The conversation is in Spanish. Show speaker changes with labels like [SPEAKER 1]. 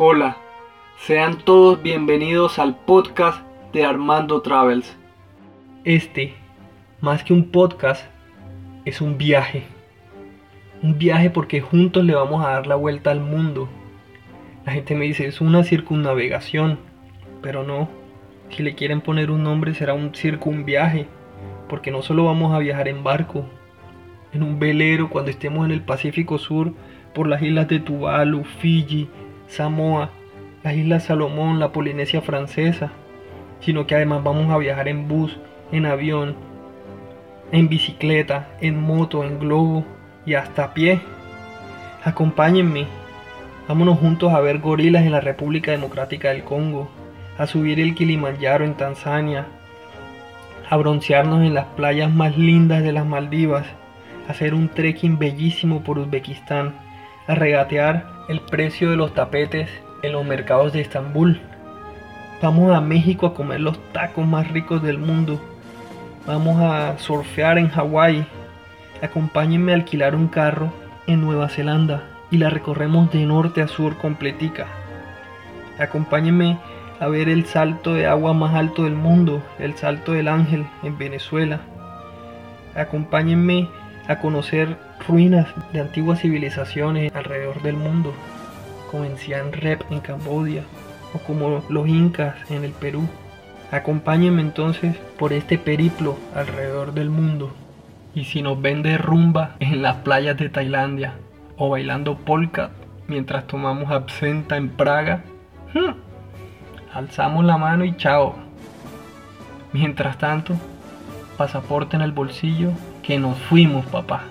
[SPEAKER 1] Hola, sean todos bienvenidos al podcast de Armando Travels. Este, más que un podcast, es un viaje. Un viaje porque juntos le vamos a dar la vuelta al mundo. La gente me dice, es una circunnavegación, pero no. Si le quieren poner un nombre será un circunviaje, porque no solo vamos a viajar en barco, en un velero cuando estemos en el Pacífico Sur, por las islas de Tuvalu, Fiji, Samoa, las islas Salomón, la Polinesia francesa, sino que además vamos a viajar en bus, en avión, en bicicleta, en moto, en globo y hasta a pie. Acompáñenme, vámonos juntos a ver gorilas en la República Democrática del Congo, a subir el Kilimanjaro en Tanzania, a broncearnos en las playas más lindas de las Maldivas, hacer un trekking bellísimo por Uzbekistán, a regatear el precio de los tapetes en los mercados de Estambul. Vamos a México a comer los tacos más ricos del mundo. Vamos a surfear en Hawái. Acompáñenme a alquilar un carro en Nueva Zelanda y la recorremos de norte a sur completica. Acompáñenme a ver el salto de agua más alto del mundo, el Salto del Ángel en Venezuela. Acompáñenme a conocer ruinas de antiguas civilizaciones alrededor del mundo, como en Siem Reap en Camboya o como los incas en el Perú. Acompáñenme entonces por este periplo alrededor del mundo. Y si nos ven de rumba en las playas de Tailandia o bailando polka mientras tomamos absenta en Praga, ¡hmm! alzamos la mano y chao. Mientras tanto, pasaporte en el bolsillo, que nos fuimos, papá.